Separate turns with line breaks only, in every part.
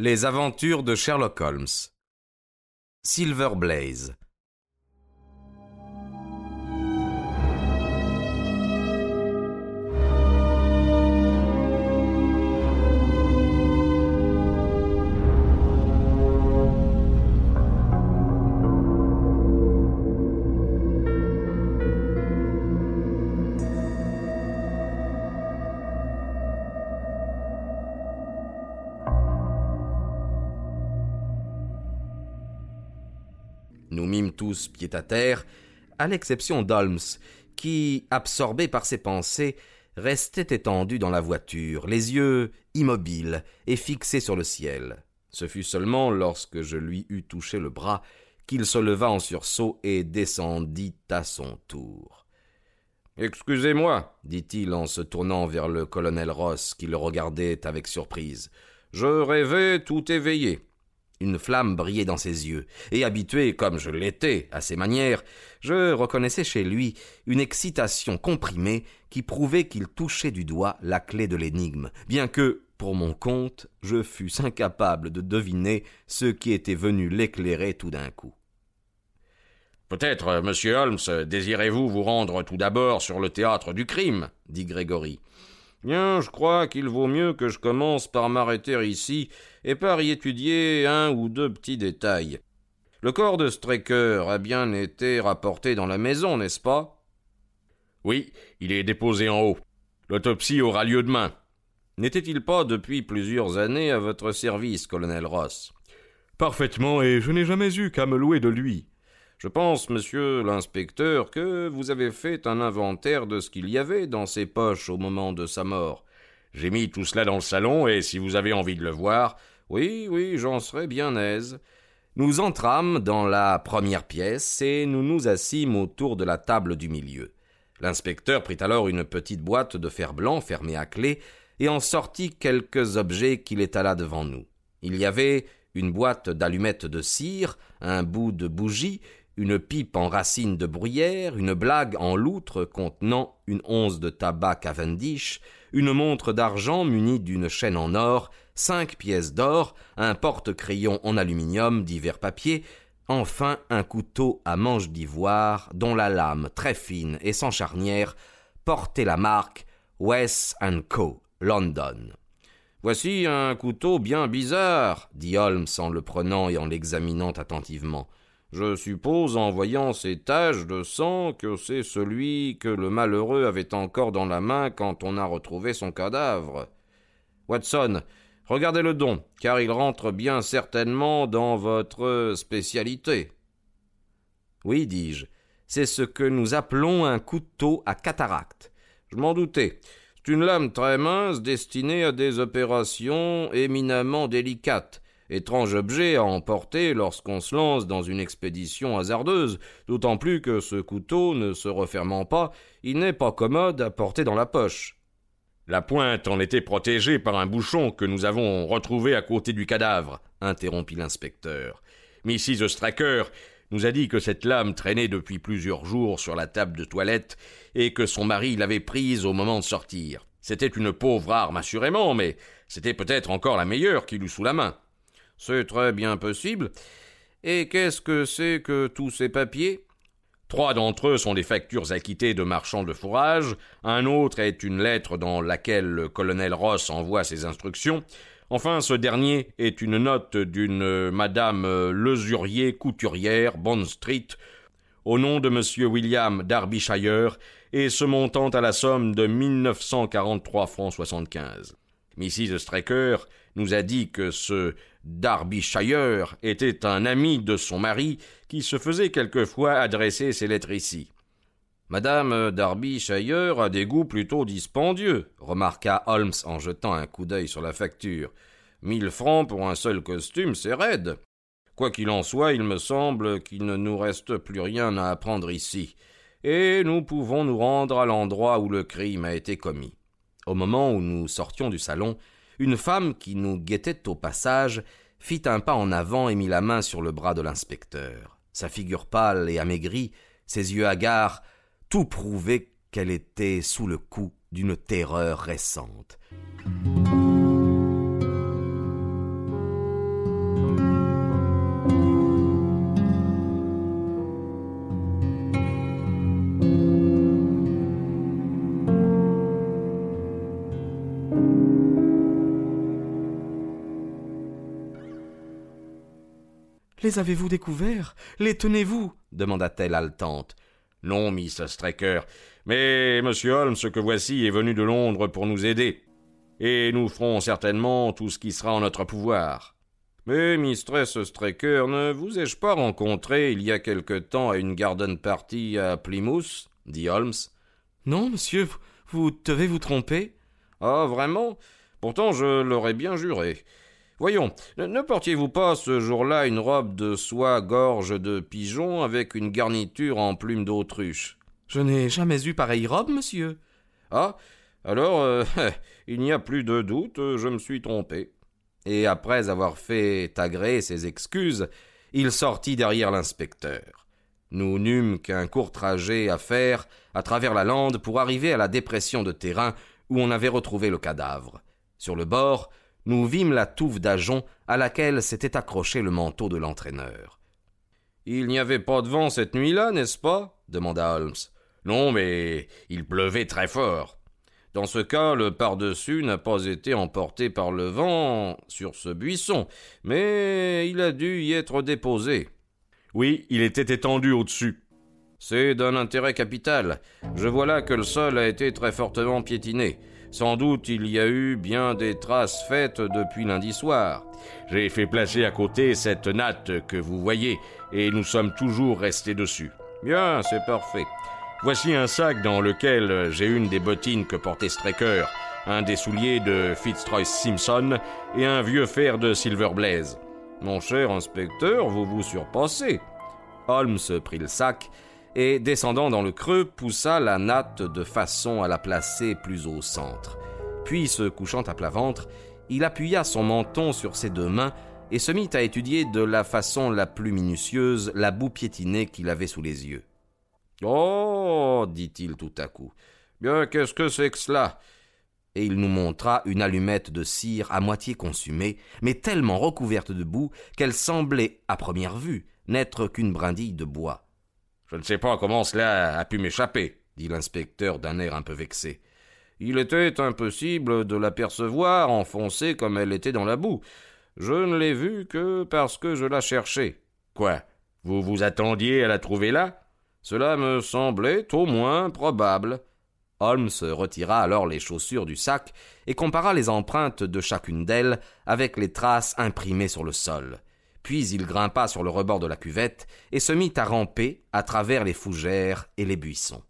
Les aventures de Sherlock Holmes. Silver Blaze. Nous mîmes tous pied à terre, à l'exception d'Holmes, qui, absorbé par ses pensées, restait étendu dans la voiture, les yeux immobiles et fixés sur le ciel. Ce fut seulement lorsque je lui eus touché le bras qu'il se leva en sursaut et descendit à son tour. Excusez-moi, dit-il en se tournant vers le colonel Ross, qui le regardait avec surprise. Je rêvais tout éveillé. Une flamme brillait dans ses yeux, et habitué comme je l'étais à ses manières, je reconnaissais chez lui une excitation comprimée qui prouvait qu'il touchait du doigt la clé de l'énigme, bien que, pour mon compte, je fusse incapable de deviner ce qui était venu l'éclairer tout d'un coup.
Peut-être, monsieur Holmes, désirez-vous vous rendre tout d'abord sur le théâtre du crime dit Grégory. Bien, je crois qu'il vaut mieux que je commence par m'arrêter ici et par y étudier un ou deux petits détails. Le corps de Straker a bien été rapporté dans la maison, n'est-ce pas? Oui, il est déposé en haut. L'autopsie aura lieu demain. N'était-il pas depuis plusieurs années à votre service, colonel Ross?
Parfaitement, et je n'ai jamais eu qu'à me louer de lui.
Je pense, monsieur l'inspecteur, que vous avez fait un inventaire de ce qu'il y avait dans ses poches au moment de sa mort. J'ai mis tout cela dans le salon, et si vous avez envie de le voir, oui, oui, j'en serais bien aise.
Nous entrâmes dans la première pièce et nous nous assîmes autour de la table du milieu. L'inspecteur prit alors une petite boîte de fer blanc fermée à clé et en sortit quelques objets qu'il étala devant nous. Il y avait une boîte d'allumettes de cire, un bout de bougie, une pipe en racine de bruyère, une blague en loutre contenant une once de tabac Cavendish, une montre d'argent munie d'une chaîne en or, cinq pièces d'or, un porte-crayon en aluminium divers papiers, enfin un couteau à manche d'ivoire dont la lame très fine et sans charnière portait la marque West Co. London.
Voici un couteau bien bizarre, dit Holmes en le prenant et en l'examinant attentivement. Je suppose, en voyant ces taches de sang, que c'est celui que le malheureux avait encore dans la main quand on a retrouvé son cadavre. Watson, regardez le don, car il rentre bien certainement dans votre spécialité.
Oui, dis-je, c'est ce que nous appelons un couteau à cataracte.
Je m'en doutais. C'est une lame très mince destinée à des opérations éminemment délicates étrange objet à emporter lorsqu'on se lance dans une expédition hasardeuse, d'autant plus que ce couteau ne se refermant pas, il n'est pas commode à porter dans la poche.
La pointe en était protégée par un bouchon que nous avons retrouvé à côté du cadavre, interrompit l'inspecteur. Mrs. Stracker nous a dit que cette lame traînait depuis plusieurs jours sur la table de toilette et que son mari l'avait prise au moment de sortir. C'était une pauvre arme, assurément, mais c'était peut-être encore la meilleure qu'il eût sous la main.
C'est très bien possible. Et qu'est-ce que c'est que tous ces papiers?
Trois d'entre eux sont des factures acquittées de marchands de fourrage, un autre est une lettre dans laquelle le colonel Ross envoie ses instructions, enfin ce dernier est une note d'une madame Lesurier couturière, Bond Street, au nom de monsieur William Darbyshire, et se montant à la somme de 1943 francs 75. Mrs. Straker nous a dit que ce Darbyshire était un ami de son mari qui se faisait quelquefois adresser ses lettres ici.
Madame Darbyshire a des goûts plutôt dispendieux, remarqua Holmes en jetant un coup d'œil sur la facture. Mille francs pour un seul costume, c'est raide. Quoi qu'il en soit, il me semble qu'il ne nous reste plus rien à apprendre ici, et nous pouvons nous rendre à l'endroit où le crime a été commis.
Au moment où nous sortions du salon, une femme qui nous guettait au passage fit un pas en avant et mit la main sur le bras de l'inspecteur. Sa figure pâle et amaigrie, ses yeux hagards, tout prouvait qu'elle était sous le coup d'une terreur récente. Les avez-vous découverts? Les tenez-vous? demanda-t-elle haletante.
Non, Miss Straker, mais Monsieur Holmes que voici est venu de Londres pour nous aider, et nous ferons certainement tout ce qui sera en notre pouvoir. Mais, Mistress Straker, ne vous ai-je pas rencontré il y a quelque temps à une garden party à Plymouth? dit Holmes.
Non, monsieur, vous, devez vous tromper.
Ah, vraiment? Pourtant, je l'aurais bien juré. Voyons, ne portiez-vous pas ce jour-là une robe de soie gorge de pigeon avec une garniture en plumes d'autruche?
Je n'ai jamais eu pareille robe, monsieur.
Ah, alors, euh, il n'y a plus de doute, je me suis trompé
et après avoir fait agréer ses excuses, il sortit derrière l'inspecteur. Nous n'eûmes qu'un court trajet à faire à travers la lande pour arriver à la dépression de terrain où on avait retrouvé le cadavre. Sur le bord, nous vîmes la touffe d'ajonc à laquelle s'était accroché le manteau de l'entraîneur.
Il n'y avait pas de vent cette nuit-là, n'est-ce pas? demanda Holmes. Non, mais il pleuvait très fort. Dans ce cas, le par-dessus n'a pas été emporté par le vent sur ce buisson, mais il a dû y être déposé.
Oui, il était étendu au-dessus.
C'est d'un intérêt capital. Je vois là que le sol a été très fortement piétiné. Sans doute il y a eu bien des traces faites depuis lundi soir.
J'ai fait placer à côté cette natte que vous voyez, et nous sommes toujours restés dessus.
Bien, c'est parfait.
Voici un sac dans lequel j'ai une des bottines que portait Straker, un des souliers de Fitzroy Simpson et un vieux fer de Silver Blaze.
Mon cher inspecteur, vous vous surpassez.
Holmes prit le sac et, descendant dans le creux, poussa la natte de façon à la placer plus au centre. Puis, se couchant à plat ventre, il appuya son menton sur ses deux mains et se mit à étudier de la façon la plus minutieuse la boue piétinée qu'il avait sous les yeux.
Oh dit-il tout à coup. Bien, qu'est-ce que c'est que cela?
Et il nous montra une allumette de cire à moitié consumée, mais tellement recouverte de boue qu'elle semblait, à première vue, n'être qu'une brindille de bois.
Je ne sais pas comment cela a pu m'échapper, dit l'inspecteur d'un air un peu vexé. Il était impossible de l'apercevoir enfoncée comme elle était dans la boue. Je ne l'ai vue que parce que je la cherchais.
Quoi Vous vous attendiez à la trouver là?
Cela me semblait au moins probable.
Holmes retira alors les chaussures du sac et compara les empreintes de chacune d'elles avec les traces imprimées sur le sol. Puis il grimpa sur le rebord de la cuvette et se mit à ramper à travers les fougères et les buissons.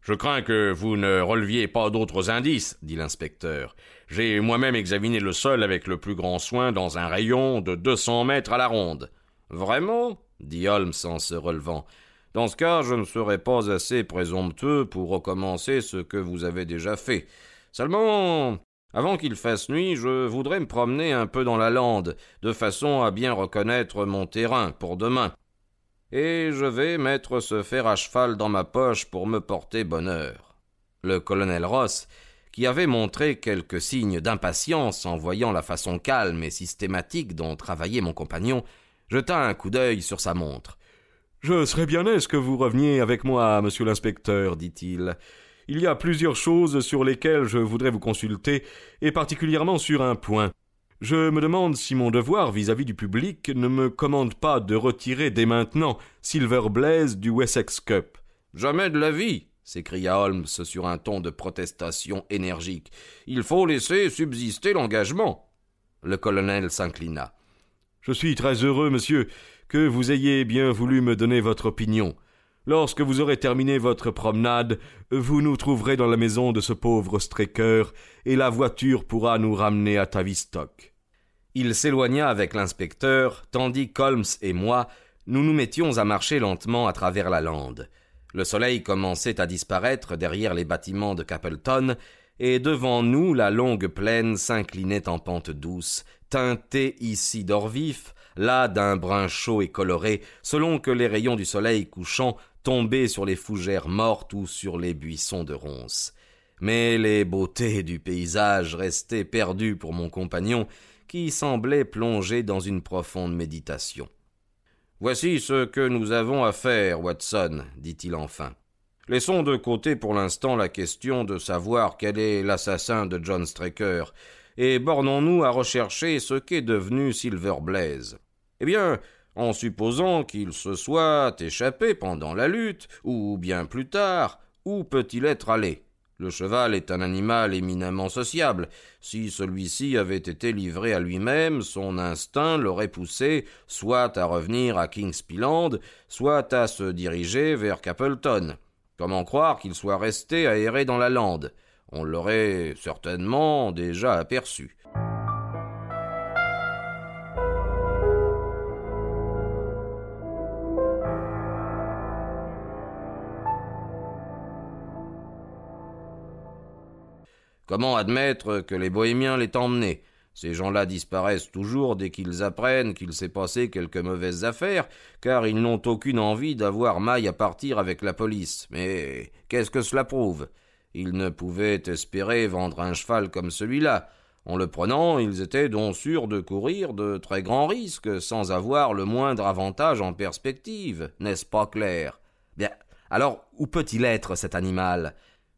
Je crains que vous ne releviez pas d'autres indices, dit l'inspecteur. J'ai moi-même examiné le sol avec le plus grand soin dans un rayon de deux cents mètres à la ronde.
Vraiment? dit Holmes en se relevant. Dans ce cas, je ne serai pas assez présomptueux pour recommencer ce que vous avez déjà fait. Seulement, avant qu'il fasse nuit, je voudrais me promener un peu dans la lande, de façon à bien reconnaître mon terrain pour demain. Et je vais mettre ce fer à cheval dans ma poche pour me porter bonheur.
Le colonel Ross, qui avait montré quelques signes d'impatience en voyant la façon calme et systématique dont travaillait mon compagnon, jeta un coup d'œil sur sa montre.
Je serais bien aise que vous reveniez avec moi, monsieur l'inspecteur, dit-il. Il y a plusieurs choses sur lesquelles je voudrais vous consulter, et particulièrement sur un point. Je me demande si mon devoir vis-à-vis du public ne me commande pas de retirer dès maintenant Silver Blaze du Wessex Cup.
Jamais de la vie s'écria Holmes sur un ton de protestation énergique. Il faut laisser subsister l'engagement.
Le colonel s'inclina.
Je suis très heureux, monsieur, que vous ayez bien voulu me donner votre opinion. Lorsque vous aurez terminé votre promenade, vous nous trouverez dans la maison de ce pauvre Straker, et la voiture pourra nous ramener à Tavistock.
Il s'éloigna avec l'inspecteur, tandis qu'Holmes et moi, nous nous mettions à marcher lentement à travers la lande. Le soleil commençait à disparaître derrière les bâtiments de Capleton, et devant nous la longue plaine s'inclinait en pente douce, teintée ici d'or vif, là d'un brun chaud et coloré, selon que les rayons du soleil couchant tombaient sur les fougères mortes ou sur les buissons de ronces. Mais les beautés du paysage restaient perdues pour mon compagnon, qui semblait plongé dans une profonde méditation.
Voici ce que nous avons à faire, Watson, dit-il enfin. Laissons de côté pour l'instant la question de savoir quel est l'assassin de John Straker, et bornons-nous à rechercher ce qu'est devenu Silver Blaze. Eh bien, en supposant qu'il se soit échappé pendant la lutte, ou bien plus tard, où peut-il être allé? Le cheval est un animal éminemment sociable. Si celui-ci avait été livré à lui-même, son instinct l'aurait poussé soit à revenir à Kingspeeland, soit à se diriger vers Capleton. Comment croire qu'il soit resté errer dans la lande? On l'aurait certainement déjà aperçu. Comment admettre que les bohémiens l'aient emmené? Ces gens-là disparaissent toujours dès qu'ils apprennent qu'il s'est passé quelques mauvaises affaires, car ils n'ont aucune envie d'avoir maille à partir avec la police. Mais qu'est-ce que cela prouve? Ils ne pouvaient espérer vendre un cheval comme celui-là. En le prenant, ils étaient donc sûrs de courir de très grands risques sans avoir le moindre avantage en perspective, n'est-ce pas clair
Bien, alors où peut-il être cet animal?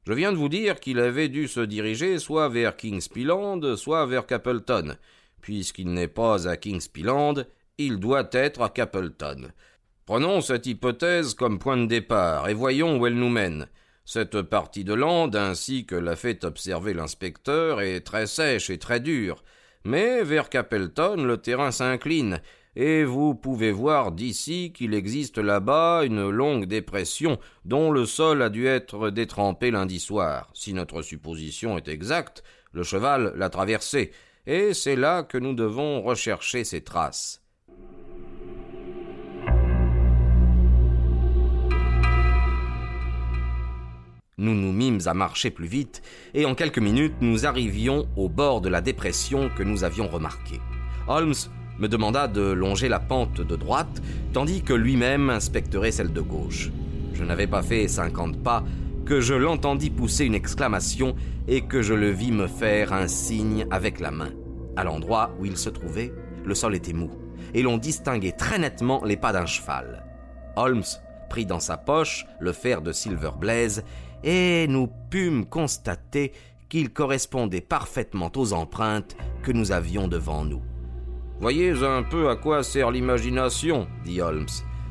Je viens de vous dire qu'il avait dû se diriger soit vers Kingspeeland, soit vers Capleton. Puisqu'il n'est pas à Kingspeeland, il doit être à Capleton. Prenons cette hypothèse comme point de départ et voyons où elle nous mène. Cette partie de lande, ainsi que l'a fait observer l'inspecteur, est très sèche et très dure. Mais vers Capleton, le terrain s'incline, et vous pouvez voir d'ici qu'il existe là-bas une longue dépression dont le sol a dû être détrempé lundi soir. Si notre supposition est exacte, le cheval l'a traversé, et c'est là que nous devons rechercher ses traces.
Nous nous mîmes à marcher plus vite, et en quelques minutes nous arrivions au bord de la dépression que nous avions remarquée. Holmes me demanda de longer la pente de droite, tandis que lui-même inspecterait celle de gauche. Je n'avais pas fait cinquante pas que je l'entendis pousser une exclamation et que je le vis me faire un signe avec la main. À l'endroit où il se trouvait, le sol était mou, et l'on distinguait très nettement les pas d'un cheval. Holmes prit dans sa poche le fer de Silver Blaze, et nous pûmes constater qu'il correspondait parfaitement aux empreintes que nous avions devant nous.
Voyez un peu à quoi sert l'imagination, dit Holmes.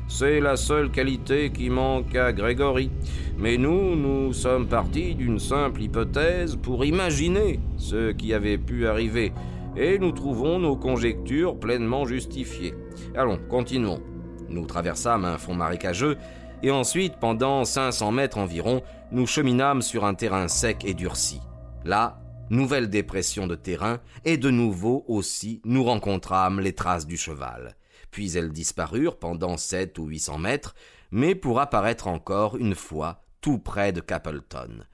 C'est la seule qualité qui manque à Grégory. Mais nous, nous sommes partis d'une simple hypothèse pour imaginer ce qui avait pu arriver, et nous trouvons nos conjectures pleinement justifiées. Allons, continuons.
Nous traversâmes un fond marécageux, et ensuite, pendant 500 mètres environ, nous cheminâmes sur un terrain sec et durci. Là, nouvelle dépression de terrain, et de nouveau aussi nous rencontrâmes les traces du cheval. Puis elles disparurent pendant sept ou huit cents mètres, mais pour apparaître encore une fois tout près de Capleton.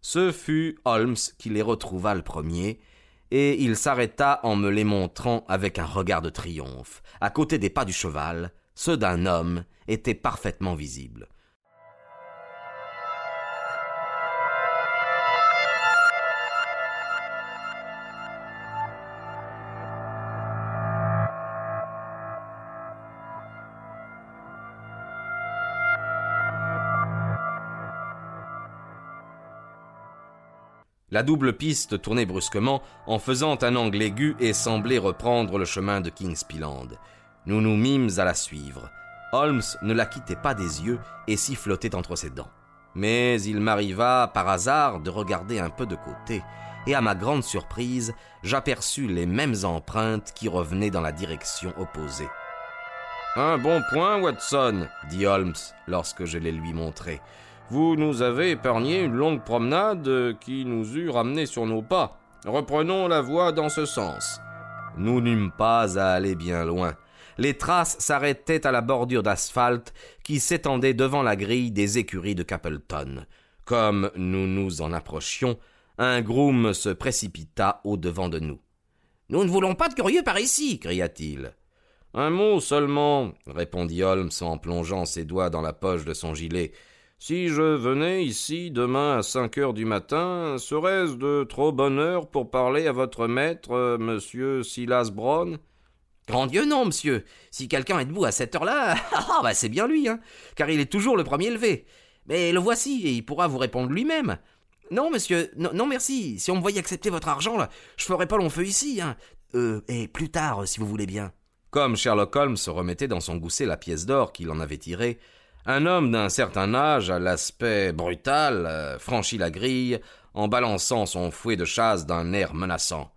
Ce fut Holmes qui les retrouva le premier, et il s'arrêta en me les montrant avec un regard de triomphe. À côté des pas du cheval, ceux d'un homme étaient parfaitement visibles. La double piste tournait brusquement en faisant un angle aigu et semblait reprendre le chemin de Kingspeeland. Nous nous mîmes à la suivre. Holmes ne la quittait pas des yeux et sifflotait entre ses dents. Mais il m'arriva par hasard de regarder un peu de côté, et à ma grande surprise, j'aperçus les mêmes empreintes qui revenaient dans la direction opposée.
Un bon point, Watson, dit Holmes lorsque je les lui montrai. Vous nous avez épargné une longue promenade qui nous eût ramenés sur nos pas. Reprenons la voie dans ce sens.
Nous n'eûmes pas à aller bien loin. Les traces s'arrêtaient à la bordure d'asphalte qui s'étendait devant la grille des écuries de Capleton. Comme nous nous en approchions, un groom se précipita au-devant de nous.
Nous ne voulons pas de curieux par ici, cria-t-il.
Un mot seulement, répondit Holmes en plongeant ses doigts dans la poche de son gilet. Si je venais ici demain à cinq heures du matin, serait-ce de trop bonne heure pour parler à votre maître, euh, monsieur Silas Brown
Grand Dieu, non, monsieur. Si quelqu'un est debout à cette heure-là, ah, bah c'est bien lui, hein, car il est toujours le premier levé. Mais le voici, et il pourra vous répondre lui-même. Non, monsieur, non, merci. Si on me voyait accepter votre argent, là, je ferais pas long feu ici, hein. Euh, et plus tard, si vous voulez bien.
Comme Sherlock Holmes remettait dans son gousset la pièce d'or qu'il en avait tirée, un homme d'un certain âge, à l'aspect brutal, euh, franchit la grille en balançant son fouet de chasse d'un air menaçant.